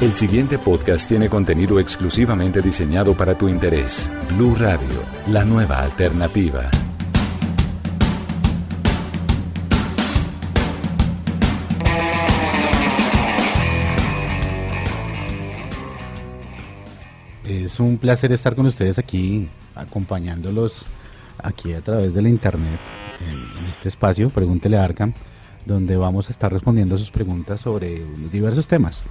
El siguiente podcast tiene contenido exclusivamente diseñado para tu interés. Blue Radio, la nueva alternativa. Es un placer estar con ustedes aquí, acompañándolos aquí a través de la internet, en, este espacio, Pregúntele a Arkham, donde vamos a estar respondiendo sus preguntas sobre diversos temas.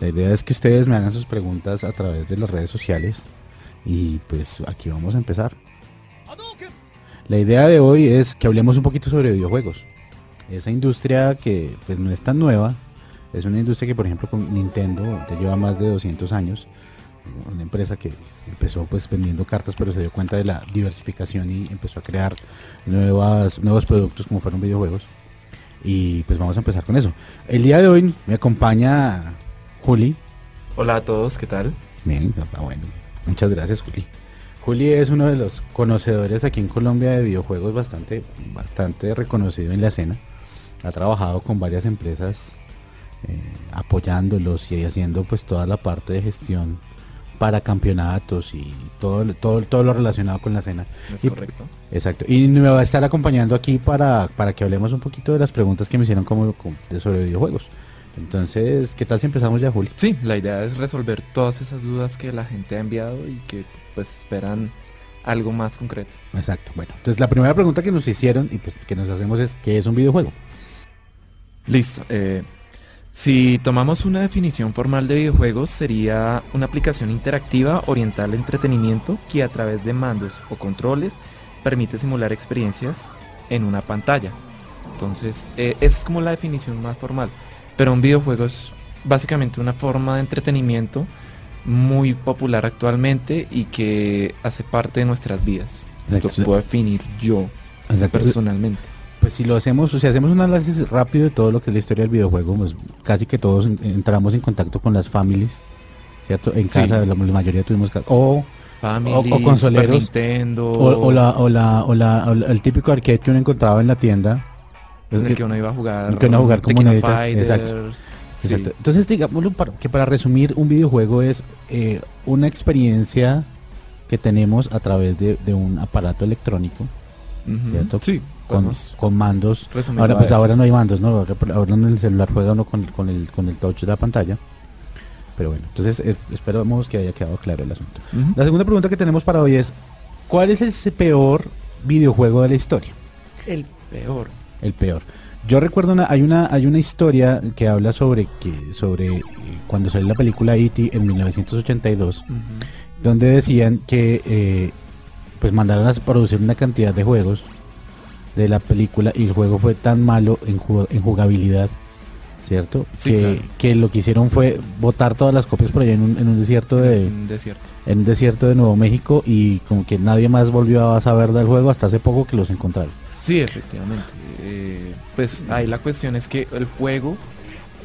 La idea es que ustedes me hagan sus preguntas a través de las redes sociales y pues aquí vamos a empezar. La idea de hoy es que hablemos un poquito sobre videojuegos. Esa industria que pues no es tan nueva, es una industria que por ejemplo con Nintendo ya lleva más de 200 años, una empresa que empezó pues vendiendo cartas pero se dio cuenta de la diversificación y empezó a crear nuevas, nuevos productos como fueron videojuegos. Y pues vamos a empezar con eso. El día de hoy me acompaña Juli. Hola a todos, ¿qué tal? Bien, ah, bueno, muchas gracias Juli. Juli es uno de los conocedores aquí en Colombia de videojuegos bastante, bastante reconocido en la escena. Ha trabajado con varias empresas eh, apoyándolos y haciendo pues toda la parte de gestión para campeonatos y todo, todo, todo lo relacionado con la escena. Es Y- correcto. Exacto. Y me va a estar acompañando aquí para, para que hablemos un poquito de las preguntas que me hicieron como, como de sobre videojuegos. Entonces, ¿qué tal si empezamos ya, Juli? Sí, la idea es resolver todas esas dudas que la gente ha enviado y que pues esperan algo más concreto. Exacto. Bueno, entonces la primera pregunta que nos hicieron y pues que nos hacemos es ¿qué es un videojuego? Listo. eh, si tomamos una definición formal de videojuegos, sería una aplicación interactiva orientada al entretenimiento que a través de mandos o controles permite simular experiencias en una pantalla. Entonces, eh, esa es como la definición más formal. Pero un videojuego es básicamente una forma de entretenimiento muy popular actualmente y que hace parte de nuestras vidas. Exacto. Lo puedo definir yo Exacto. personalmente. Pues si lo hacemos, o si hacemos un análisis rápido de todo lo que es la historia del videojuego, pues casi que todos en- entramos en contacto con las families, ¿cierto? En Sí. casa, la, la mayoría tuvimos o Family, O- o consoleros, Nintendo, O, o la, o, la, o, la, o la- el típico arcade que uno encontraba en la tienda. Es en el que- uno iba a jugar. que uno iba a jugar con Tekken moneditas, exacto, sí. exacto. Entonces, digámoslo que para resumir, un videojuego es eh, una experiencia que tenemos a través de, de un aparato electrónico. Sí, con, mandos. Ahora pues ahora no hay mandos, ¿no? Ahora, ahora en el celular juega uno con, con el, con el touch de la pantalla. Pero bueno, entonces eh, esperamos que haya quedado claro el asunto. La segunda pregunta que tenemos para hoy es, ¿cuál es el peor videojuego de la historia? El peor. El peor. Yo recuerdo una, hay una, hay una historia que habla sobre que, sobre eh, cuando salió la película E.T. en 1982, Ujú. donde decían que eh, pues mandaron a producir una cantidad de juegos de la película y el juego fue tan malo en, ju- en jugabilidad, ¿cierto? Sí, que, claro. que lo que hicieron fue botar todas las copias por allá en un, en un desierto de Un desierto. en un desierto de Nuevo México y como que nadie más volvió a saber del juego hasta hace poco que los encontraron. Sí, efectivamente. Eh, pues ahí la cuestión es que el juego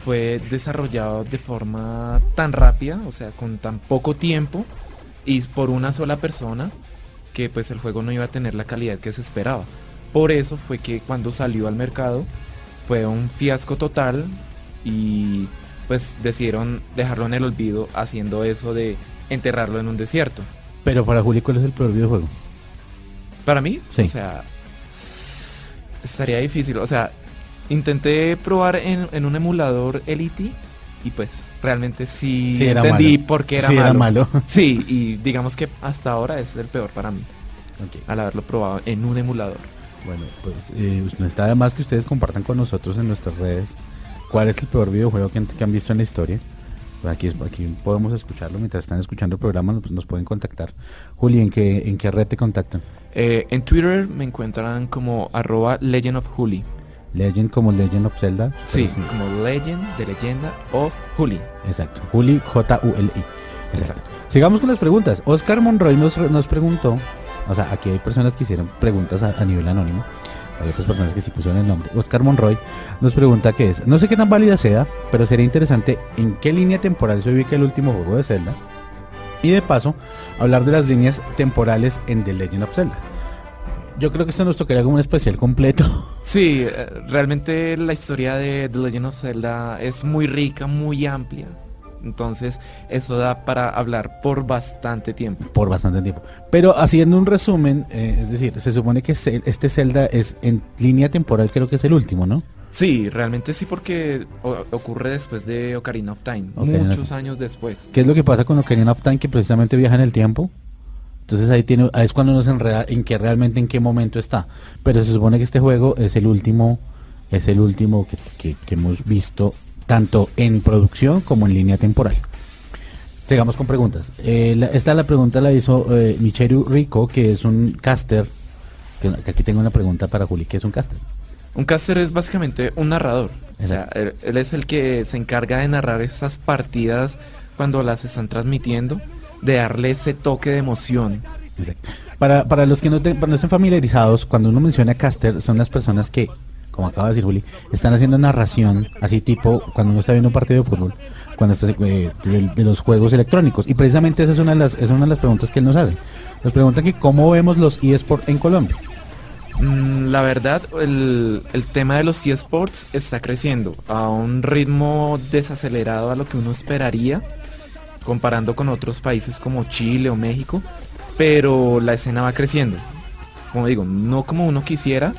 fue desarrollado de forma tan rápida, o sea, con tan poco tiempo y por una sola persona, que pues el juego no iba a tener la calidad que se esperaba. Por eso fue que cuando salió al mercado fue un fiasco total y pues decidieron dejarlo en el olvido haciendo eso de enterrarlo en un desierto. Pero para Juli, ¿cuál es el peor videojuego? Para mí, Sí. o sea, estaría difícil. O sea, intenté probar en, en un emulador Elite y pues realmente sí, entendí malo. por qué era Sí, malo. era malo. Sí, y digamos que hasta ahora es el peor para mí, al haberlo probado en un emulador. Bueno, pues eh, no está de más que ustedes compartan con nosotros en nuestras redes cuál es el peor videojuego que han, que han visto en la historia. Aquí, es- aquí podemos escucharlo mientras están escuchando el programa, nos, nos pueden contactar. Juli, ¿en qué, ¿en qué red te contactan? Eh, en Twitter me encuentran como arroba Legend of Juli. Legend como Legend of Zelda. Sí, como Legend de leyenda of Juli. Exacto. Juli, J-U-L-I. Exacto. Exacto. Sigamos con las preguntas. Oscar Monroy nos, nos preguntó, o sea, aquí hay personas que hicieron preguntas a, a nivel anónimo. Hay otras personas que sí pusieron el nombre. Oscar Monroy nos pregunta qué es. No sé qué tan válida sea, pero sería interesante en qué línea temporal se ubica el último juego de Zelda. Y de paso, hablar de las líneas temporales en The Legend of Zelda. Yo creo que esto nos tocaría como un especial completo. Sí, eh, realmente la historia de The Legend of Zelda es muy rica, muy amplia. Entonces, eso da para hablar por bastante tiempo. Por bastante tiempo. Pero haciendo un resumen, eh, es decir, se supone que este Zelda es en línea temporal, creo que es el último, ¿no? Sí, realmente sí porque ocurre después de Ocarina of Time, muchos años después. ¿Qué es lo que pasa con Ocarina of Time? Que precisamente viaja en el tiempo. Entonces ahí tiene, ahí es cuando uno se enreda en que realmente en qué momento está. Pero se supone que este juego es el último, es el último que, que- que hemos visto tanto en producción como en línea temporal. Sigamos con preguntas. Eh, la- esta la pregunta la hizo eh, Micheru Rico, que es un caster. Que, que aquí tengo una pregunta para Juli, que es un caster. Un caster es básicamente un narrador. O sea, él, él es el que se encarga de narrar esas partidas cuando las están transmitiendo, de darle ese toque de emoción. Exacto. Para, para los que no, te- para no estén familiarizados, cuando uno menciona caster, son las personas que, como acaba de decir Juli, están haciendo narración, así tipo cuando uno está viendo un partido de fútbol, cuando está, eh, de, los juegos electrónicos. Y precisamente esa es una de las, es una de las preguntas que él nos hace. Nos preguntan que cómo vemos los eSports en Colombia. Mm, La verdad, el, el tema de los eSports está creciendo a un ritmo desacelerado a lo que uno esperaría, comparando con otros países como Chile o México, pero la escena va creciendo. Como digo, no como uno quisiera,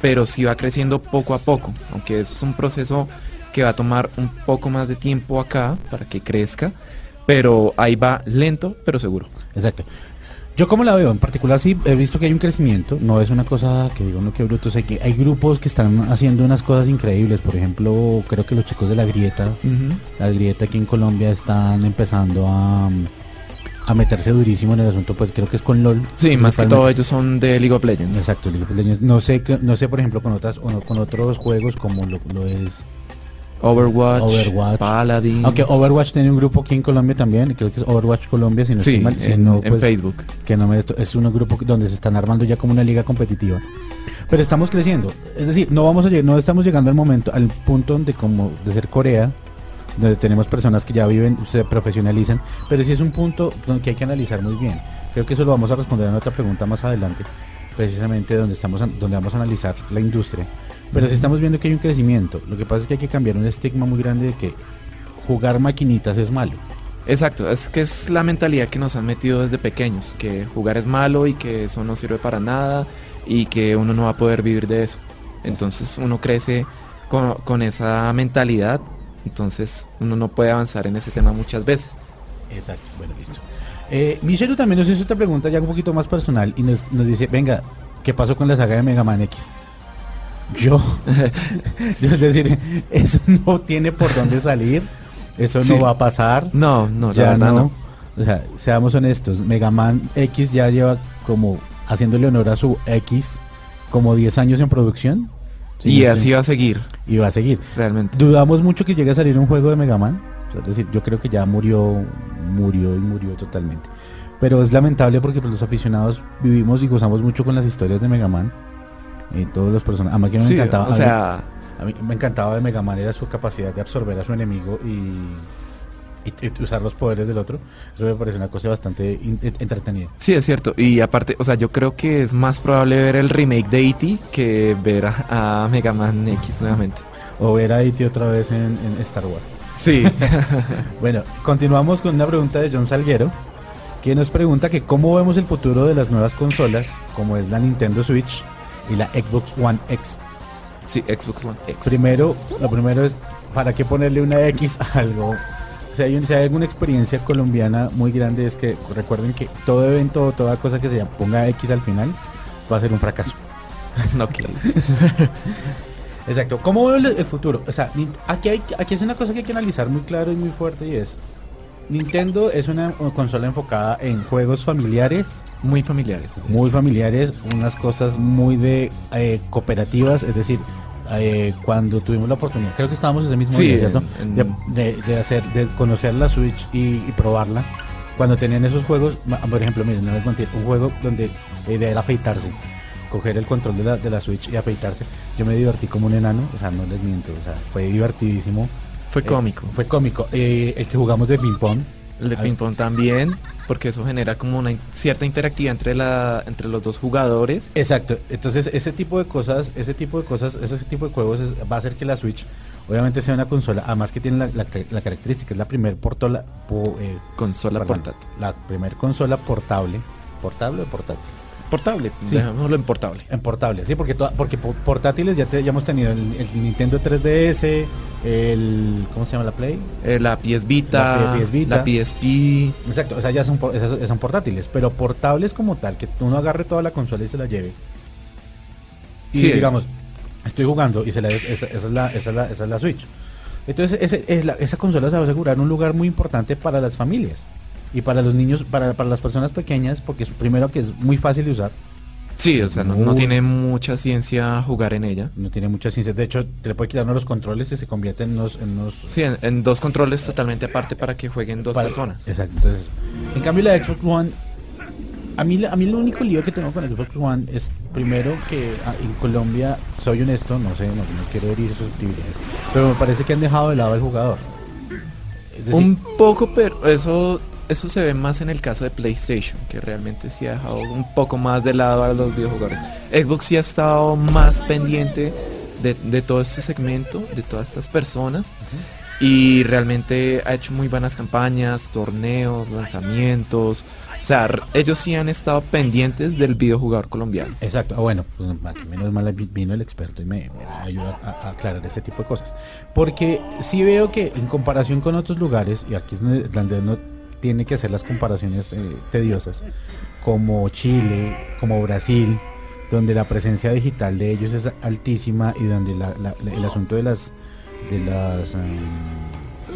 pero sí va creciendo poco a poco, aunque eso es un proceso que va a tomar un poco más de tiempo acá para que crezca, pero ahí va lento, pero seguro. Exacto. Yo como la veo, en particular sí he visto que hay un crecimiento, no es una cosa que digo no que bruto, sé que hay grupos que están haciendo unas cosas increíbles, por ejemplo, creo que los chicos de la grieta, la grieta aquí en Colombia están empezando a, a meterse durísimo en el asunto, pues creo que es con LOL. Sí, más que todo ellos son de League of Legends. Exacto, League of Legends. No sé, no sé por ejemplo con otras o no, con otros juegos como lo, lo es Overwatch, Overwatch. Paladin. Aunque Overwatch tiene un grupo aquí en Colombia también, creo que es Overwatch Colombia, si no sí, estoy mal, si en, no, en pues, Facebook. que no me esto es un grupo donde se están armando ya como una liga competitiva. Pero estamos creciendo, es decir, no vamos a no estamos llegando al momento al punto donde como de ser Corea, donde tenemos personas que ya viven, se profesionalizan, pero sí es un punto que hay que analizar muy bien. Creo que eso lo vamos a responder en otra pregunta más adelante, precisamente donde estamos donde vamos a analizar la industria. Pero sí estamos viendo que hay un crecimiento. Lo que pasa es que hay que cambiar un estigma muy grande de que jugar maquinitas es malo. Exacto, es que es la mentalidad que nos han metido desde pequeños, que jugar es malo y que eso no sirve para nada y que uno no va a poder vivir de eso. Entonces uno crece con, con esa mentalidad, entonces uno no puede avanzar en ese tema muchas veces. Exacto, bueno, listo. Eh, Michelu también nos hizo otra pregunta ya un poquito más personal y nos, nos dice, venga, ¿qué pasó con la saga de Mega Man X? Yo, es decir, eso no tiene por dónde salir, eso Sí. no va a pasar, No, no, ya no. no. O sea, seamos honestos, Mega Man X ya lleva como haciéndole honor a su X como 10 años en producción. Y no así va a seguir, y va a seguir. realmente. Dudamos mucho que llegue a salir un juego de Mega Man. Es decir, yo creo que ya murió, murió y murió totalmente. Pero es lamentable porque pues, los aficionados vivimos y gozamos mucho con las historias de Mega Man. Y todos los personajes. A mí que me Sí, encantaba. a o mí- sea, a mí me encantaba de Mega Man era su capacidad de absorber a su enemigo y, y- y usar los poderes del otro. Eso me parece una cosa bastante in- entretenida. sí es cierto. Y aparte, o sea, yo creo que es más probable ver el remake de E.T. que ver a, a Mega Man X nuevamente. O ver a E.T. otra vez en, en Star Wars. Sí. Bueno, continuamos con una pregunta de John Salguero, que nos pregunta que cómo vemos el futuro de las nuevas consolas, como es la Nintendo Switch y la Xbox One X. sí, Xbox One X. Primero, lo primero es, ¿para qué ponerle una X a algo? Sea, hay, un- si hay alguna experiencia colombiana muy grande, es que recuerden que todo evento o toda cosa que se ponga X al final va a ser un fracaso. Ok. Exacto. ¿Cómo veo el, el futuro? O sea, aquí, hay, aquí es una cosa que hay que analizar muy claro y muy fuerte y es, Nintendo es una consola enfocada en juegos familiares, Muy familiares. muy familiares, unas cosas muy de eh, cooperativas, es decir, eh, cuando tuvimos la oportunidad, creo que estábamos ese mismo Sí, día, ¿cierto? en- De, de- de hacer, de conocer la Switch y, y probarla. Cuando tenían esos juegos, por ejemplo, miren, no les mentir, un juego donde la idea era afeitarse, coger el control de la, de la Switch y afeitarse. Yo me divertí como un enano, o sea, no les miento, o sea, fue divertidísimo. Fue Eh, cómico. Fue cómico. Eh, el que jugamos de ping pong, El de Ah. ping pong también, porque eso genera como una cierta interactividad entre la entre los dos jugadores. Exacto, entonces ese tipo de cosas, ese tipo de cosas, ese tipo de juegos es- va a hacer que la Switch obviamente sea una consola, además que tiene la, la- la característica, es la primer portola, po- eh, Consola perdón, portátil. La primer consola portable, portable o portátil. Portable, Sí. dejémoslo en portable. En portable, sí, porque toda- porque po- portátiles ya, te- ya hemos tenido el, el Nintendo 3DS, el ¿cómo se llama la Play? Eh, la PS Vita, La PS Vita. la PSP. Exacto, o sea, ya son, por- esas- son portátiles, pero portables como tal, que uno agarre toda la consola y se la lleve. Y Sí. digamos, estoy jugando y se la, esa, esa es la, esa es la, esa es la Switch. Entonces, ese, es la- esa consola se va a asegurar un lugar muy importante para las familias y para los niños, para, para las personas pequeñas, porque es primero que es muy fácil de usar, Sí, o sea, no, no tiene mucha ciencia jugar en ella. no tiene mucha ciencia. De hecho, te le puede quitar uno los controles y se convierte en unos... En Sí, en, en dos controles totalmente aparte para que jueguen dos para- personas. Exacto. Entonces, en cambio la Xbox One, a mí, a mí el único lío que tengo con la Xbox One es primero que ah, en Colombia, soy honesto, no sé, no, no quiero herir susceptibilidades, pero me parece que han dejado de lado al jugador. Decir, Un poco, pero eso eso se ve más en el caso de PlayStation, que realmente sí ha dejado un poco más de lado a los videojugadores. Xbox sí ha estado más pendiente de, de todo este segmento, de todas estas personas, y realmente ha hecho muy buenas campañas, torneos, lanzamientos. O sea, ellos sí han estado pendientes del videojugador colombiano. Exacto, ah, bueno, pues, menos mal vi- vino el experto y me, me ayuda a, a aclarar ese tipo de cosas. Porque sí veo que en comparación con otros lugares, y aquí es donde uno tiene que hacer las comparaciones eh, tediosas, como Chile, como Brasil, donde la presencia digital de ellos es altísima y donde la- la- la- el asunto de las de las em,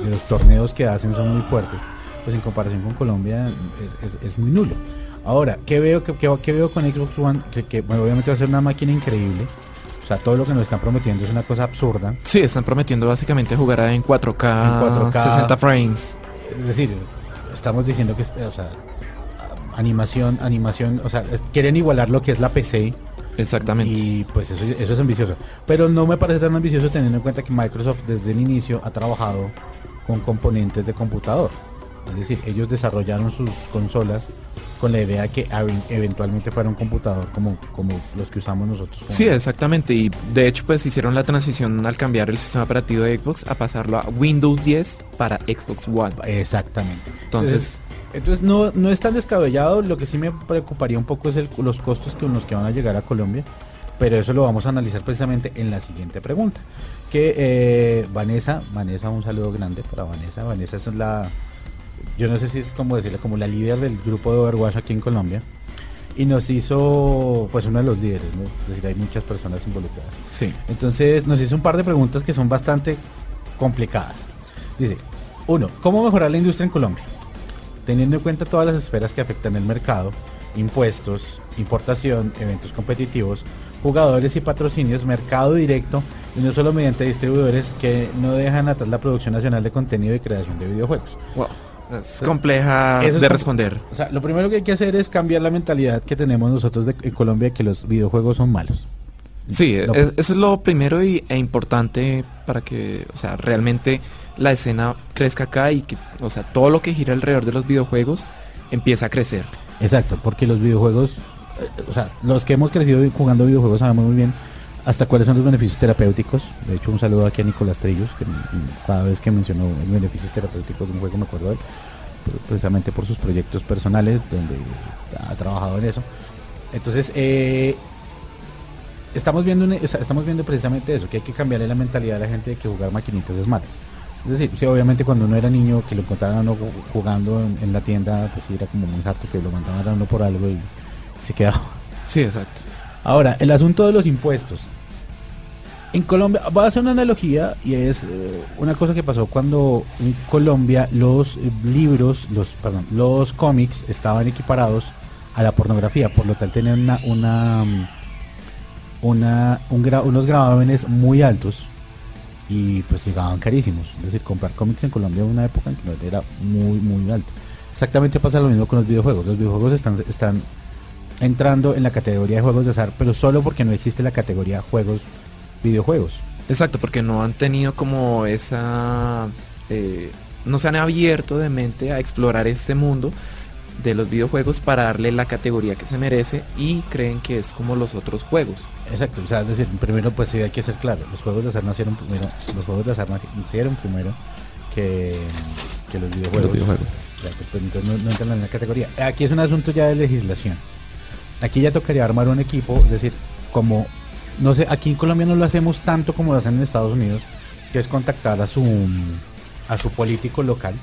de los torneos que hacen son muy fuertes, pues en comparación con Colombia es, es- es muy nulo. Ahora, ¿qué veo, qué, qué- qué veo con Xbox One? Que, que, bueno, obviamente va a ser una máquina increíble. O sea, todo lo que nos están prometiendo es una cosa absurda. Sí, están prometiendo básicamente jugar en 4K, En 4K. 60 frames. Es decir, estamos diciendo que, o sea, animación, animación, o sea, quieren igualar lo que es la PC Exactamente. y pues eso, eso es ambicioso. Pero no me parece tan ambicioso teniendo en cuenta que Microsoft desde el inicio ha trabajado con componentes de computador. Es decir, ellos desarrollaron sus consolas con la idea que eventualmente fuera un computador como, como los que usamos nosotros. Sí, exactamente. Y de hecho, pues hicieron la transición al cambiar el sistema operativo de Xbox a pasarlo a Windows 10 para Xbox One. Exactamente. Entonces, Entonces no, no es tan descabellado, lo que sí me preocuparía un poco es el- los costos con los que van a llegar a Colombia, pero eso lo vamos a analizar precisamente en la siguiente pregunta. Que eh, Vanessa, Vanessa, un saludo grande para Vanessa, Vanessa es la, yo no sé si es como decirle, como la líder del grupo de Overwatch aquí en Colombia, y nos hizo, pues uno de los líderes, ¿no? es decir, hay muchas personas involucradas. sí. Entonces nos hizo un par de preguntas que son bastante complicadas. Dice, uno, ¿cómo mejorar la industria en Colombia? Teniendo en cuenta todas las esferas que afectan el mercado, impuestos, importación, eventos competitivos, jugadores y patrocinios, mercado directo, y no solo mediante distribuidores que no dejan atrás la producción nacional de contenido y creación de videojuegos. Wow. Es compleja Eso es de responder. O sea, lo primero que hay que hacer es cambiar la mentalidad que tenemos nosotros de, en Colombia de que los videojuegos son malos. Sí, es- eso es lo primero y, e importante para que, o sea, realmente la escena crezca acá y que, o sea, todo lo que gira alrededor de los videojuegos empieza a crecer. Exacto, porque los videojuegos, eh, o sea, los que hemos crecido jugando videojuegos sabemos muy bien hasta cuáles son los beneficios terapéuticos. De hecho, un saludo aquí a Nicolás Trillos, que cada vez que mencionó los beneficios terapéuticos de un juego me acuerdo de él, pre- precisamente por sus proyectos personales, donde ha trabajado en eso. Entonces, eh, estamos viendo sea, estamos viendo precisamente eso, que hay que cambiarle la mentalidad a la gente de que jugar maquinitas es malo. Es decir, sí, obviamente cuando uno era niño, que lo encontraban uno ju- jugando en la tienda, pues sí, era como muy harto que lo mandaban a uno por algo y se quedaba. Sí, exacto. Ahora, el asunto de los impuestos. En Colombia, va a hacer una analogía y es eh, una cosa que pasó cuando en Colombia los eh, libros, los, perdón, los cómics estaban equiparados a la pornografía, por lo tal tenían una, una, mm, una, un gra- unos gravámenes muy altos y pues llegaban carísimos. Es decir, comprar cómics en Colombia en una época en que era muy, muy alto. Exactamente pasa lo mismo con los videojuegos. Los videojuegos están, están entrando en la categoría de juegos de azar, pero solo porque no existe la categoría juegos, videojuegos. Exacto, porque no han tenido como esa... eh, no se han abierto de mente a explorar este mundo de los videojuegos para darle la categoría que se merece y creen que es como los otros juegos. Exacto, o sea, es decir, primero pues sí hay que ser claro, los juegos de azar nacieron primero, los juegos de azar nacieron primero que, que los videojuegos. Los videojuegos. Exacto, pues entonces no, no entran en la categoría. Aquí es un asunto ya de legislación. Aquí ya tocaría armar un equipo, es decir, como, no sé, aquí en Colombia no lo hacemos tanto como lo hacen en Estados Unidos, que es contactar a su, a su político local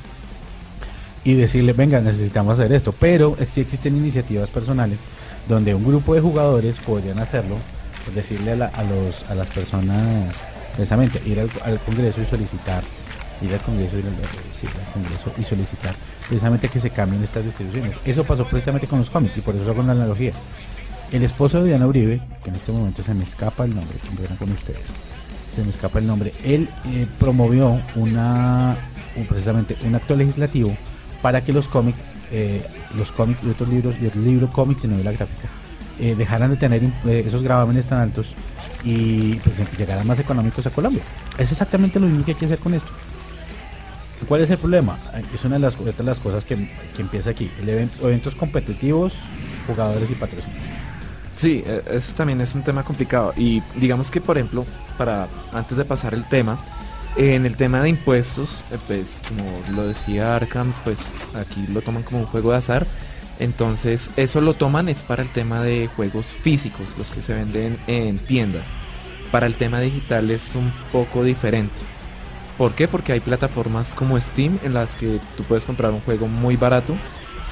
y decirle, venga, necesitamos hacer esto. Pero sí existen iniciativas personales donde un grupo de jugadores podrían hacerlo, pues decirle a, los, a las personas, precisamente, ir al, al Congreso y solicitar, ir al Congreso, y solicitar precisamente que se cambien estas distribuciones. Eso pasó precisamente con los cómics y por eso hago una analogía. El esposo de Diana Uribe, que en este momento se me escapa el nombre, que con ustedes, se me escapa el nombre, él eh, promovió una, un- precisamente un acto legislativo para que los cómics, eh, los cómics y otros libros, y otros libros cómics y novela gráfica, eh, dejaran de tener esos gravámenes tan altos y pues llegaran más económicos a Colombia. Es exactamente lo mismo que hay que hacer con esto. ¿Cuál es el problema? Eh, Es una de las, de las cosas que, que empieza aquí. Eventos competitivos, jugadores y patrocinios. Sí, eh, eso también es un tema complicado. Y digamos que, por ejemplo, para antes de pasar el tema, en el tema de impuestos, eh, pues como lo decía Arkham, pues aquí lo toman como un juego de azar. Entonces, eso lo toman es para el tema de juegos físicos, los que se venden en tiendas. Para el tema digital es un poco diferente. ¿Por qué? Porque hay plataformas como Steam en las que tú puedes comprar un juego muy barato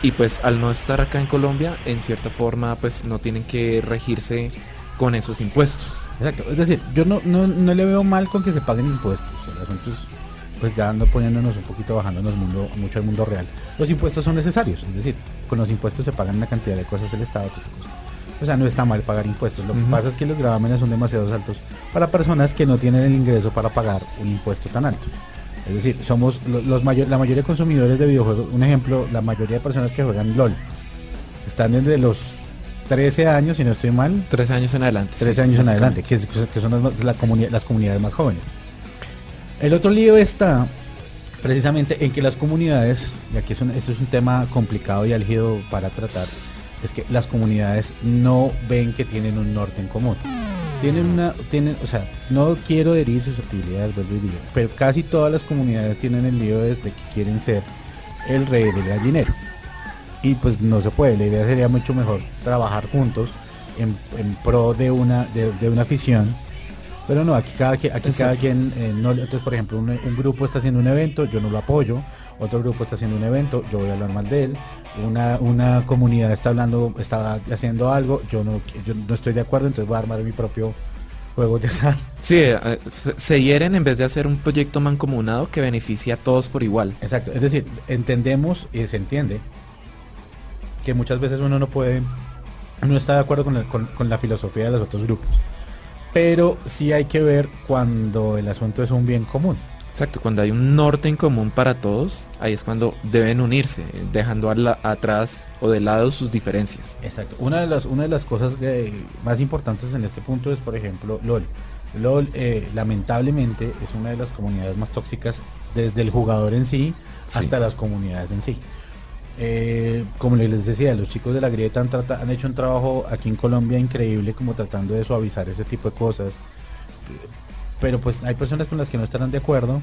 y pues al no estar acá en Colombia, en cierta forma pues no tienen que regirse con esos impuestos. Exacto, es decir, yo no, no, no le veo mal con que se paguen impuestos. El asunto es, pues ya ando poniéndonos un poquito, bajándonos mundo, mucho al mundo real. Los impuestos son necesarios, es decir, con los impuestos se pagan una cantidad de cosas del Estado. cosas. O sea, no está mal pagar impuestos. Lo que pasa es que los gravámenes son demasiado altos para personas que no tienen el ingreso para pagar un impuesto tan alto. Es decir, somos lo- los mayor, la mayoría de consumidores de videojuegos. Un ejemplo, la mayoría de personas que juegan LOL están desde los 13 años, si no estoy mal, Tres años en adelante. 13 sí, años en adelante, que, son las, la comuni- las comunidades más jóvenes. El otro lío está precisamente en que las comunidades, y aquí es un, esto es un tema complicado y álgido para tratar, es que las comunidades no ven que tienen un norte en común. Tienen una, tienen, o sea, no quiero herir susceptibilidades, vuelvo y digo, pero casi todas las comunidades tienen el lío de, de que quieren ser el rey del gallinero. Y pues no se puede, la idea sería mucho mejor trabajar juntos en, en pro de una, de, de una afición. Pero no, aquí cada, quien- aquí cada quien, eh, no, entonces por ejemplo un, un grupo está haciendo un evento, yo no lo apoyo, otro grupo está haciendo un evento, yo voy a hablar mal de él, una, una comunidad está hablando, está haciendo algo, yo no, yo no estoy de acuerdo, entonces voy a armar mi propio juego de azar. Sí, eh, se, hieren en vez de hacer un proyecto mancomunado que beneficie a todos por igual. Exacto, es decir, entendemos y se entiende que muchas veces uno no puede, no está de acuerdo con, el- con- con la filosofía de los otros grupos, pero sí hay que ver cuando el asunto es un bien común. Exacto, cuando hay un norte en común para todos, ahí es cuando deben unirse, dejando a la- atrás o de lado sus diferencias. Exacto. Una de las, una de las cosas que- más importantes en este punto es, por ejemplo, LOL. LOL, eh, lamentablemente, es una de las comunidades más tóxicas desde el jugador en sí Sí. hasta las comunidades en sí. Eh, como les decía, los chicos de la grieta han, trata- han hecho un trabajo aquí en Colombia increíble como tratando de suavizar ese tipo de cosas. Pero pues hay personas con las que no estarán de acuerdo.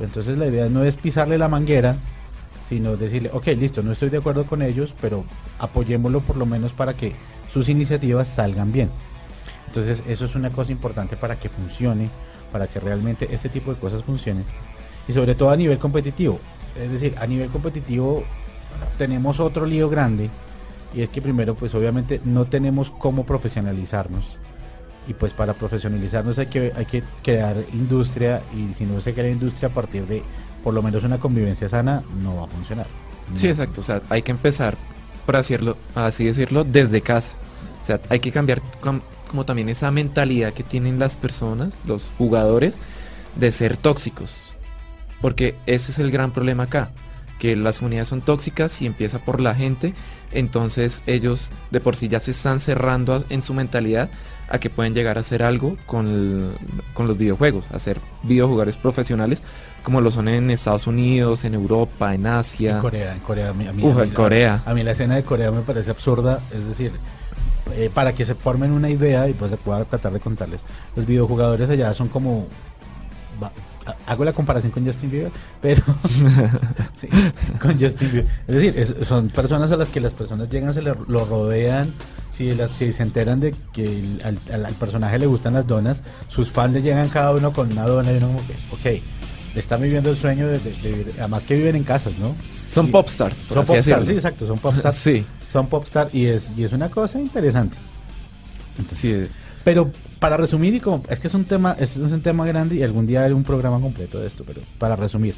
Entonces la idea no es pisarle la manguera, sino decirle, ok, listo, no estoy de acuerdo con ellos, pero apoyémoslo por lo menos para que sus iniciativas salgan bien. Entonces eso es una cosa importante para que funcione, para que realmente este tipo de cosas funcionen. Y sobre todo a nivel competitivo. Es decir, a nivel competitivo tenemos otro lío grande y es que primero pues obviamente no tenemos cómo profesionalizarnos y pues para profesionalizarnos hay que hay que crear industria y si no se crea industria a partir de por lo menos una convivencia sana no va a funcionar. Sí, exacto, o sea, hay que empezar, por decirlo, así decirlo, desde casa. O sea, hay que cambiar com- como también esa mentalidad que tienen las personas, los jugadores, de ser tóxicos. Porque ese es el gran problema acá. Que las comunidades son tóxicas y empieza por la gente, entonces ellos de por sí ya se están cerrando a- en su mentalidad a que pueden llegar a hacer algo con, el- con los videojuegos, a ser videojugadores profesionales como lo son en Estados Unidos, en Europa, en Asia. En Corea, en Corea. A mí, a mí- Uf, a en mí- Corea. A, mí la escena de Corea me parece absurda. Es decir, eh, para que se formen una idea y pues se pueda tratar de contarles. Los videojugadores allá son como... Hago la comparación con Justin Bieber, pero sí, con Justin Bieber. Es decir, es- son personas a las que las personas llegan, se le- lo rodean, si, las, si se enteran de que el- al, al- al personaje le gustan las donas, sus fans le llegan cada uno con una dona y uno como que, ok, le están viviendo el sueño de, de- además que viven en casas, ¿no? Son Y- popstars, por son así popstar, decirlo. sí, exacto, son popstar. Sí, Son popstar y es, y es una cosa interesante. Entonces, sí. Pero para resumir, y como, es que es un tema, es, un tema grande y algún día haré un programa completo de esto, pero para resumir,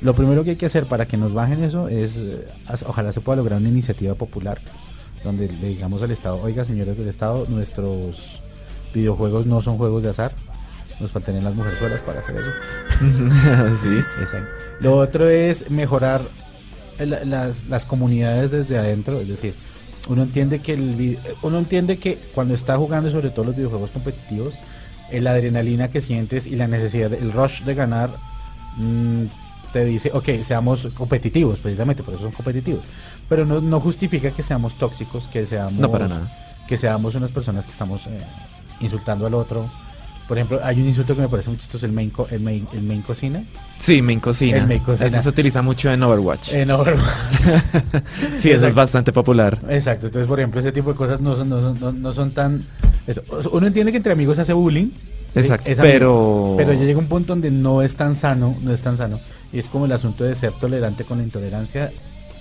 lo primero que hay que hacer para que nos bajen eso es, eh, ojalá se pueda lograr una iniciativa popular donde le digamos al Estado, oiga señores del Estado, nuestros videojuegos no son juegos de azar, nos faltan las mujeres solas para hacer eso. sí. Exacto. Lo otro es mejorar la- las, las comunidades desde adentro, es decir, uno entiende que el uno entiende que cuando está jugando sobre todo los videojuegos competitivos, el adrenalina que sientes y la necesidad, el rush de ganar mm, te dice, ok, seamos competitivos, precisamente por eso son competitivos, pero no, no justifica que seamos tóxicos, que seamos No para nada. que seamos unas personas que estamos eh, insultando al otro. Por ejemplo, hay un insulto que me parece muy chistoso, el main, co- el main, el main cocina. Sí, main cocina. El main cocina. Ese se utiliza mucho en Overwatch. En Overwatch. sí, eso es bastante popular. Exacto, entonces por ejemplo ese tipo de cosas no son, no son, no, no son tan... eso. Uno entiende que entre amigos se hace bullying. Exacto, pero... Pero ya llega un punto donde no es tan sano, no es tan sano. Y es como el asunto de ser tolerante con la intolerancia,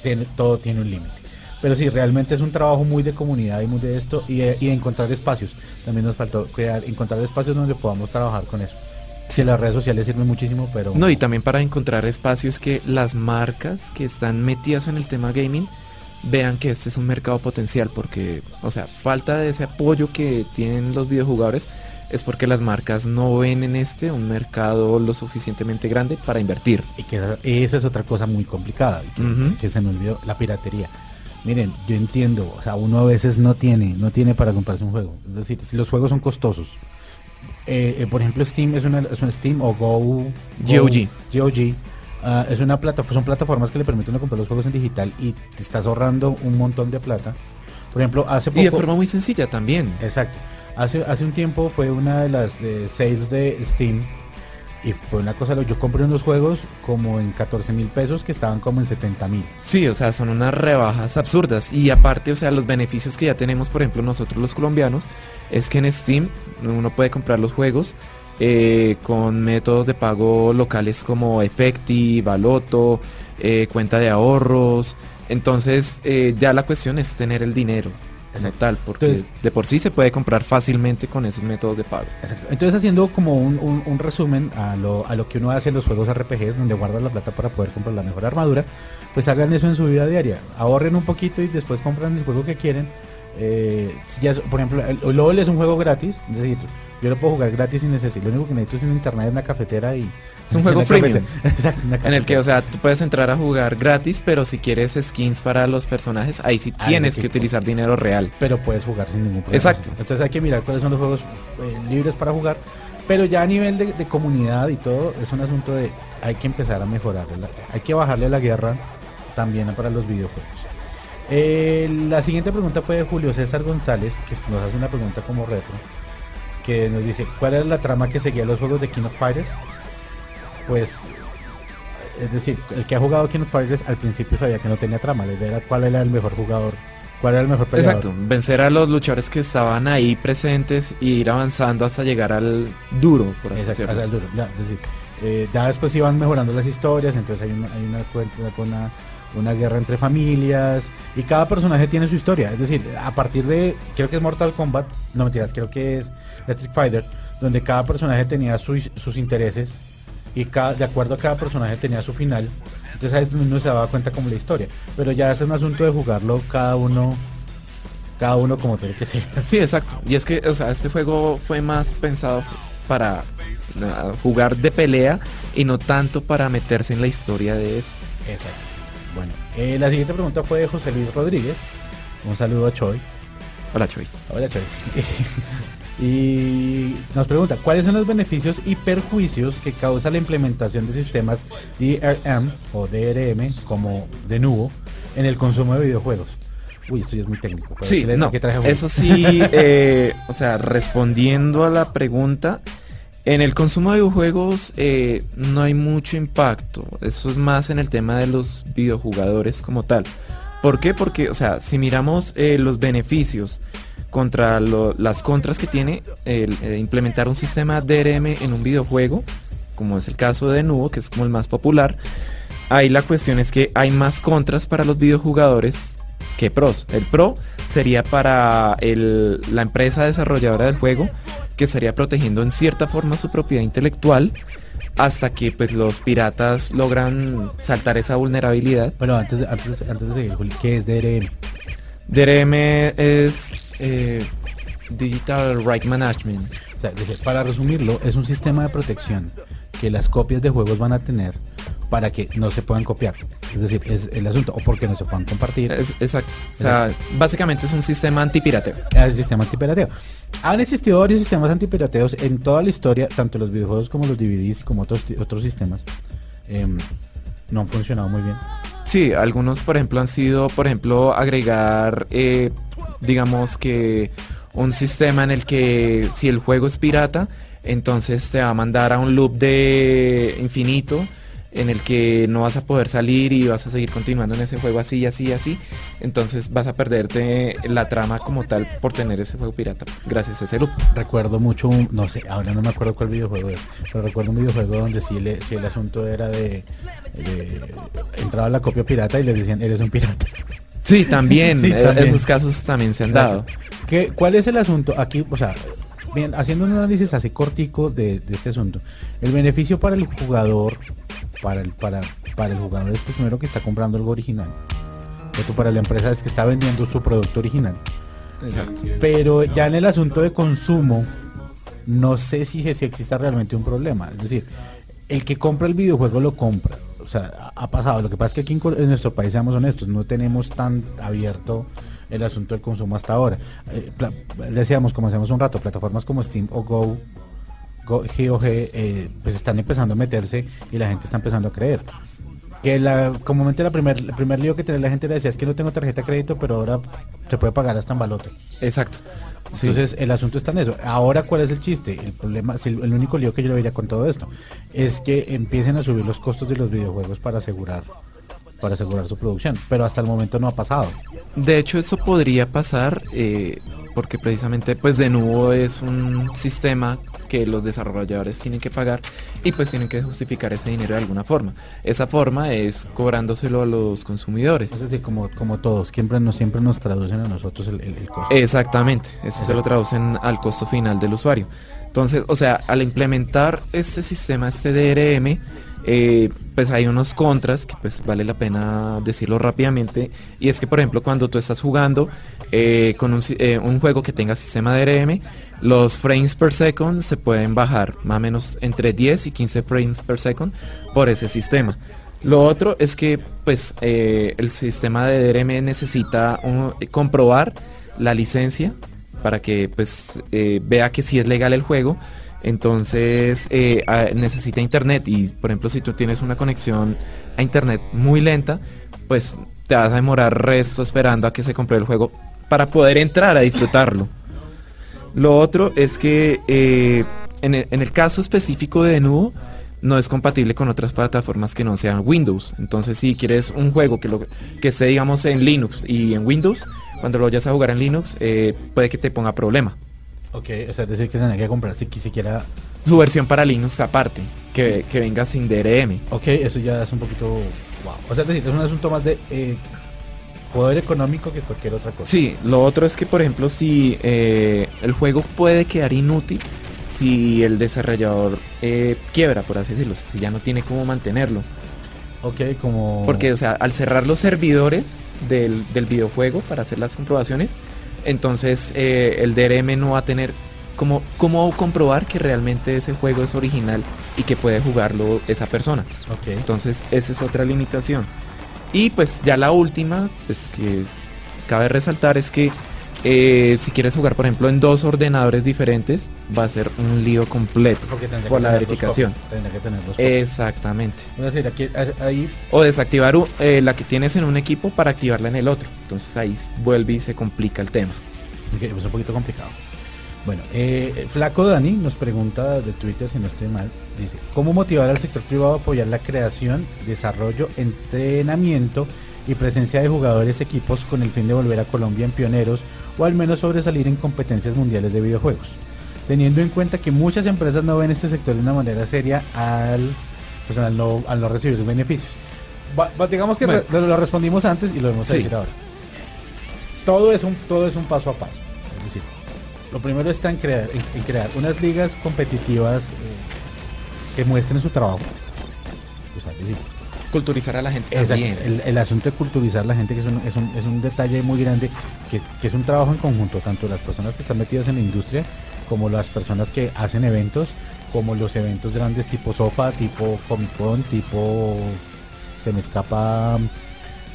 tiene, todo tiene un límite. Pero sí, realmente es un trabajo muy de comunidad y muy de esto y de, y de encontrar espacios. También nos faltó crear, encontrar espacios donde podamos trabajar con eso. Sí, las redes sociales sirven muchísimo, pero... No, y también para encontrar espacios que las marcas que están metidas en el tema gaming vean que este es un mercado potencial, porque, o sea, falta de ese apoyo que tienen los videojugadores es porque las marcas no ven en este un mercado lo suficientemente grande para invertir. Y que esa- es otra cosa muy complicada, y que, que se me olvidó, la piratería. Miren, yo entiendo, o sea, uno a veces no tiene, no tiene para comprarse un juego. Es decir, si los juegos son costosos. Eh, eh, por ejemplo, Steam es una, es un Steam o Go, Go- GOG. GOG, ah, es una plata, son plataformas que le permiten comprar los juegos en digital y te estás ahorrando un montón de plata. Por ejemplo, hace poco Y de forma muy sencilla también. Exacto. Hace, hace un tiempo fue una de las eh, sales de Steam y fue una cosa, yo compré unos juegos como en 14 mil pesos que estaban como en 70 mil. Sí, o sea, son unas rebajas absurdas. Y aparte, o sea, los beneficios que ya tenemos, por ejemplo, nosotros los colombianos, es que en Steam uno puede comprar los juegos eh, con métodos de pago locales como Efecti, Baloto, eh, cuenta de ahorros. Entonces, eh, ya la cuestión es tener el dinero como Exacto. tal, porque Entonces- de por sí se puede comprar fácilmente con esos métodos de pago. Exacto. Entonces haciendo como un, un- un resumen a lo, a lo que uno hace en los juegos RPGs, donde guarda la plata para poder comprar la mejor armadura, pues hagan eso en su vida diaria. Ahorren un poquito y después compran el juego que quieren. Eh, si ya es- por ejemplo, el LOL es un juego gratis, es decir, yo lo puedo jugar gratis sin necesidad. Lo único que necesito es un internet, una cafetera y... Es un juego freemium. Exacto, En el que, o sea, tú puedes entrar a jugar gratis, pero si quieres skins para los personajes, ahí sí Ah, tienes que utilizar dinero real. pero puedes jugar sin ningún problema. Exacto. Entonces hay que mirar cuáles son los juegos eh, libres para jugar. Pero ya a nivel de, de comunidad y todo, es un asunto de hay que empezar a mejorar. hay que bajarle la guerra también para los videojuegos. Eh, la siguiente pregunta fue de Julio César González, que nos hace una pregunta como retro, que nos dice, ¿cuál era la trama que seguía los juegos de King of Fighters? Pues, es decir, el que ha jugado King of Fighters al principio sabía que no tenía trama, la idea era cuál era el mejor jugador, cuál era el mejor peleador. Exacto, vencer a los luchadores que estaban ahí presentes y ir avanzando hasta llegar al duro, por así Exacto, decirlo. al duro, ya, es decir, eh, ya después iban mejorando las historias, entonces hay una, hay una, cuenta- una, una guerra entre familias y cada personaje tiene su historia. Es decir, a partir de, creo que es Mortal Kombat, no mentiras, creo que es Street Fighter, donde cada personaje tenía sus intereses y cada, de acuerdo a cada personaje tenía su final. Entonces ahí uno se daba cuenta como la historia. Pero ya es un asunto de jugarlo cada uno, cada uno como tiene que ser. Sí, exacto. Y es que, o sea, este juego fue más pensado para uh, jugar de pelea y no tanto para meterse en la historia de eso. Exacto. Bueno, eh, la siguiente pregunta fue de José Luis Rodríguez. Un saludo a Choi. Hola, Choi. Hola, Choi. y nos pregunta, ¿cuáles son los beneficios y perjuicios que causa la implementación de sistemas DRM o DRM como de nuevo en el consumo de videojuegos? Uy, esto ya es muy técnico. Sí, ¿qué no, traje eso sí, eh, o sea, respondiendo a la pregunta, en el consumo de videojuegos eh, no hay mucho impacto, eso es más en el tema de los videojugadores como tal. ¿Por qué? Porque, o sea, si miramos eh, los beneficios contra lo- las contras que tiene el eh, implementar un sistema DRM en un videojuego, como es el caso de Nubo, que es como el más popular, ahí la cuestión es que hay más contras para los videojugadores que pros. El pro sería para el- la empresa desarrolladora del juego, que estaría protegiendo en cierta forma su propiedad intelectual hasta que pues los piratas logran saltar esa vulnerabilidad. Bueno, antes, antes, antes de seguir, Juli, ¿qué es DRM? DRM es eh, Digital Right Management. O sea, para resumirlo, es un sistema de protección que las copias de juegos van a tener para que no se puedan copiar. Es decir, es el asunto, o porque no se puedan compartir. Es- exacto. O sea, básicamente es un sistema antipirateo. el sistema antipirateo. Han existido varios sistemas antipirateos en toda la historia, tanto los videojuegos como los DVDs y como otros, otros sistemas. Em, no han funcionado muy bien. Sí, algunos, por ejemplo, han sido, por ejemplo, agregar, eh, digamos que un sistema en el que si el juego es pirata, entonces te va a mandar a un loop de infinito en el que no vas a poder salir y vas a seguir continuando en ese juego así así así. Entonces vas a perderte la trama como tal por tener ese juego pirata gracias a ese loop. Recuerdo mucho, un- no sé, ahora no me acuerdo cuál videojuego es, pero recuerdo un videojuego donde sí, le, sí el asunto era de, de- Entraba la copia pirata y les decían, eres un pirata. Sí, también, Sí, eh, también. esos casos también se han dado. ¿Qué, ¿Cuál es el asunto? Aquí, o sea, bien, haciendo un análisis así cortico de, de este asunto, el beneficio para el jugador, para el, para, para el jugador es pues, primero que está comprando algo original. Otro para la empresa es que está vendiendo su producto original. Exacto. Pero ya en el asunto de consumo, no sé si, si exista realmente un problema. Es decir, el que compra el videojuego lo compra. O sea, ha pasado. Lo que pasa es que aquí en, nuestro país, seamos honestos, no tenemos tan abierto el asunto del consumo hasta ahora. Eh, decíamos, como hacemos un rato, plataformas como Steam o Go, Go GOG, eh, pues están empezando a meterse y la gente está empezando a creer. Que la, comúnmente la primer, el primer lío que tenía la gente le decía es que no tengo tarjeta de crédito, pero ahora se puede pagar hasta en balote. Exacto. Sí. Entonces el asunto está en eso. Ahora, ¿cuál es el chiste? El problema, el único lío que yo le vería con todo esto es que empiecen a subir los costos de los videojuegos para asegurar para asegurar su producción. Pero hasta el momento no ha pasado. De hecho, eso podría pasar eh, porque precisamente, pues, de nuevo es un sistema que los desarrolladores tienen que pagar y pues tienen que justificar ese dinero de alguna forma. Esa forma es cobrándoselo a los consumidores. Es decir, como, como todos, siempre nos, siempre nos traducen a nosotros el, el- el costo. Exactamente, eso se lo traducen al costo final del usuario. Entonces, o sea, al implementar este sistema, este DRM, eh, pues hay unos contras que pues vale la pena decirlo rápidamente. Y es que, por ejemplo, cuando tú estás jugando eh, con un, si- eh, un juego que tenga sistema DRM, los frames per second se pueden bajar más o menos entre 10 y 15 frames per second por ese sistema. Lo otro es que pues el sistema de DRM necesita comprobar la licencia para que pues vea que sí es legal el juego. Entonces eh, necesita internet y por ejemplo si tú tienes una conexión a internet muy lenta, pues te vas a demorar resto esperando a que se compre el juego para poder entrar a disfrutarlo. Lo otro es que eh, en, el, en el caso específico de Denuvo no es compatible con otras plataformas que no sean Windows. Entonces si quieres un juego que, lo, que esté digamos en Linux y en Windows, cuando lo vayas a jugar en Linux eh, puede que te ponga problema. Ok, o sea, es decir, que tenía que comprar si qui- siquiera... Su versión para Linux aparte, que, que venga sin DRM. Ok, eso ya es un poquito... Wow. O sea, es decir, es un asunto más de eh, poder económico que cualquier otra cosa. Sí, lo otro es que por ejemplo si eh, el juego puede quedar inútil si el desarrollador eh, quiebra, por así decirlo, si ya no tiene cómo mantenerlo. Ok, como... Porque, o sea, al cerrar los servidores del, del videojuego para hacer las comprobaciones, entonces eh, el DRM no va a tener como cómo comprobar que realmente ese juego es original y que puede jugarlo esa persona. Entonces, esa es otra limitación. Y pues ya la última, pues que cabe resaltar es que eh, si quieres jugar, por ejemplo, en dos ordenadores diferentes, va a ser un lío completo por la verificación. Exactamente. O desactivar eh, la que tienes en un equipo para activarla en el otro. Entonces ahí vuelve y se complica el tema. es un poquito complicado. Bueno, eh, Flaco Dani nos pregunta de Twitter, si no estoy mal, dice, ¿cómo motivar al sector privado a apoyar la creación, desarrollo, entrenamiento y presencia de jugadores equipos con el fin de volver a Colombia en pioneros o al menos sobresalir en competencias mundiales de videojuegos? Teniendo en cuenta que muchas empresas no ven este sector de una manera seria al, pues, al, no, al no recibir beneficios. digamos que lo, respondimos antes y lo vamos a decir ahora. Todo es, un, todo es un paso a paso. Es decir, lo primero está en crear, en, crear unas ligas competitivas eh, que muestren su trabajo. Culturizar a la gente. El, asunto de culturizar a la gente, que es un, es un, es un detalle muy grande, que, que, es un trabajo en conjunto, tanto las personas que están metidas en la industria como las personas que hacen eventos, como los eventos grandes tipo Sofa, tipo Comic Con, tipo... Se me escapa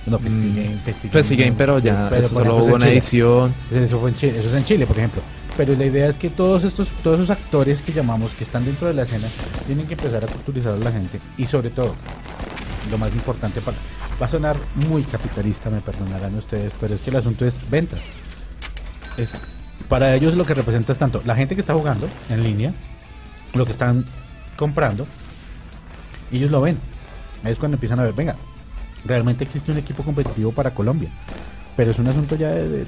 no, Festigame, Festigame, pero ya eso solo hubo una edición. Eso, fue en Chile, eso es en Chile, por ejemplo. Pero la idea es que todos estos, todos esos actores que llamamos, que están dentro de la escena, tienen que empezar a culturizar a la gente. Y sobre todo, lo más importante para... Va a sonar muy capitalista, me perdonarán ustedes, pero es que el asunto es ventas. Exacto. Para ellos lo que representa es tanto la gente que está jugando en línea, lo que están comprando, ellos lo ven. Es cuando empiezan a ver, venga, realmente existe un equipo competitivo para Colombia. Pero es un asunto ya de,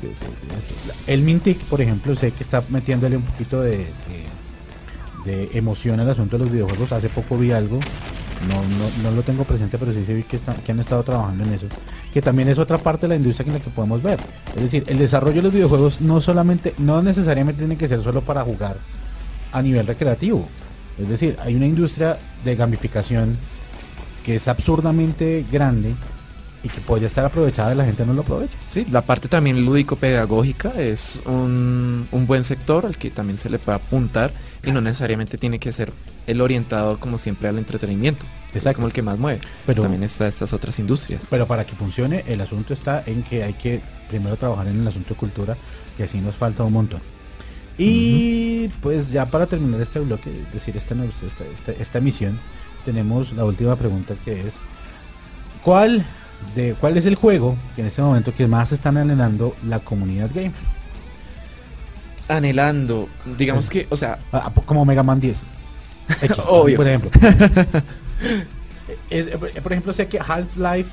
El Mintic, por ejemplo, sé que está metiéndole un poquito de, emoción al asunto de los videojuegos. Hace poco vi algo, no, no, lo tengo presente, pero sí se vi que, que han estado trabajando en eso. Que también es otra parte de la industria en la que podemos ver. Es decir, el desarrollo de los videojuegos no solamente, no necesariamente tiene que ser solo para jugar a nivel recreativo. Es decir, hay una industria de gamificación que es absurdamente grande y que podría estar aprovechada y la gente no lo aprovecha. Sí, la parte también lúdico-pedagógica es un, un, buen sector al que también se le puede apuntar y no necesariamente tiene que ser el orientado como siempre al entretenimiento. Es como el que más mueve. Pero también está estas otras industrias. Pero para que funcione, el asunto está en que hay que primero trabajar en el asunto de cultura, que así nos falta un montón. Y pues ya para terminar este bloque, es decir, esta, esta, esta, esta emisión, tenemos la última pregunta que es ¿cuál de cuál es el juego que en este momento que más están anhelando la comunidad gamer? Anhelando, digamos que, o sea, ah, como Mega Man 10. Obvio. Por ejemplo. es, por ejemplo, sé que Half-Life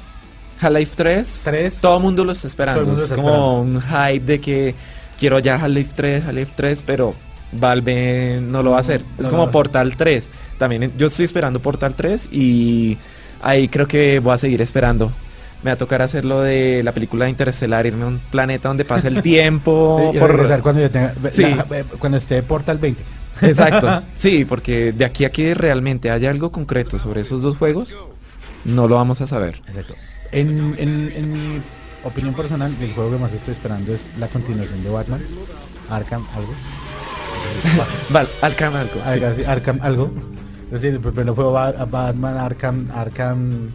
Half-Life 3, 3, todo el mundo lo está esperando. es como un hype de que quiero ya Half-Life 3, Half-Life 3, pero Valve no lo va a hacer. es como Portal 3. También yo estoy esperando Portal 3 y ahí creo que voy a seguir esperando. Me va a tocar hacer lo de la película Interestelar, irme a un planeta donde pase el tiempo. por... cuando, cuando esté Portal 20. Exacto. Sí, porque de aquí a que realmente haya algo concreto sobre esos dos juegos, no lo vamos a saber. Exacto. En, en mi opinión personal, el juego que más estoy esperando es la continuación de Batman, Arkham, algo. vale, Arkham algo. Arkham algo. Es decir, primero fue Batman Arkham, Arkham.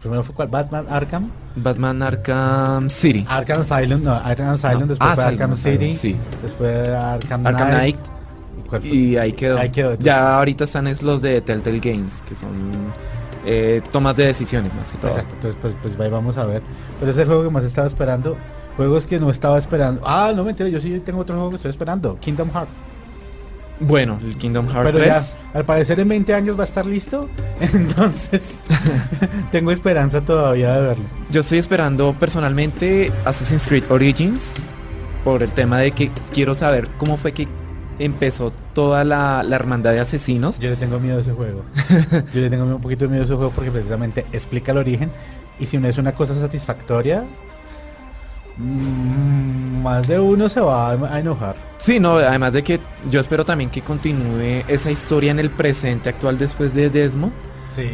Primero fue cuál? Batman Arkham. Batman Arkham City. Arkham Asylum, no, Arkham Asylum, después ah, fue Arkham City, sí. después Arkham, Arkham Knight. Y ahí quedó. Ahí quedó ya ahorita están es los de Telltale Games, que son eh, tomas de decisiones más que todo. Exacto, entonces pues, pues ahí vamos a ver. Pero es el juego que más estaba esperando. Juegos que no estaba esperando. Ah, no me enteré, yo sí tengo otro juego que estoy esperando. Kingdom Hearts. Bueno, el Kingdom Hearts Pero 3. al parecer en 20 años va a estar listo. Entonces, tengo esperanza todavía de verlo. Yo estoy esperando personalmente Assassin's Creed Origins. Por el tema de que quiero saber cómo fue que empezó toda la, la hermandad de asesinos. Yo le tengo miedo a ese juego. Yo le tengo un poquito de miedo a ese juego porque precisamente explica el origen. Y si no es una cosa satisfactoria, Mm, más de uno se va a enojar. Sí, no, además de que yo espero también que continúe esa historia en el presente actual después de Desmond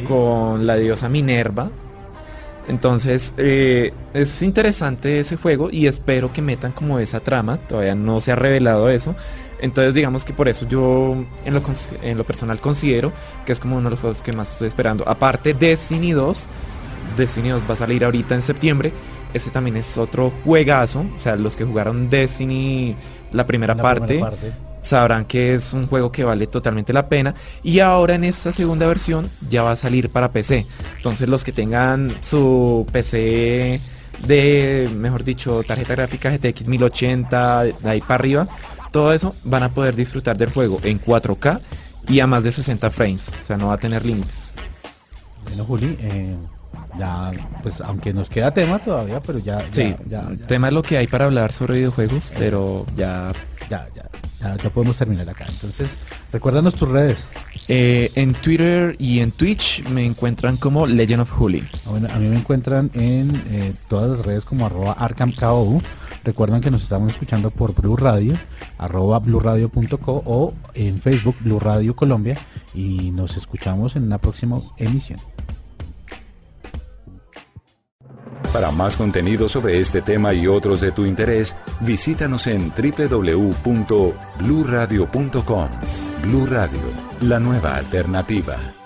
con la diosa Minerva. Entonces, eh, es interesante ese juego y espero que metan como esa trama. Todavía no se ha revelado eso. Entonces, digamos que por eso yo en lo, en lo personal considero que es como uno de los juegos que más estoy esperando. Aparte, Destiny 2 Destiny 2 va a salir ahorita en septiembre. Ese también es otro juegazo. O sea, los que jugaron Destiny la primera, parte, sabrán que es un juego que vale totalmente la pena. Y ahora en esta segunda versión ya va a salir para PC. Entonces los que tengan su PC de, mejor dicho, tarjeta gráfica GTX 1080, de ahí para arriba, todo eso van a poder disfrutar del juego en 4K y a más de 60 frames. O sea, no va a tener límites. Bueno, Juli, eh, ya, pues aunque nos queda tema todavía, pero ya. sí, ya, tema es lo que hay para hablar sobre videojuegos, pero ya. Ya, ya, ya, podemos terminar acá. Entonces, recuérdanos tus redes. Eh, en Twitter y en Twitch me encuentran como Legend of Juli. Bueno, a mí me encuentran en eh, todas las redes como arroba arcamkou. Recuerden que nos estamos escuchando por Blue Radio, arroba blueradio.co o en Facebook Blue Radio Colombia y nos escuchamos en una próxima emisión. Para más contenido sobre este tema y otros de tu interés, visítanos en www.bluradio.com. Blu Radio, la nueva alternativa.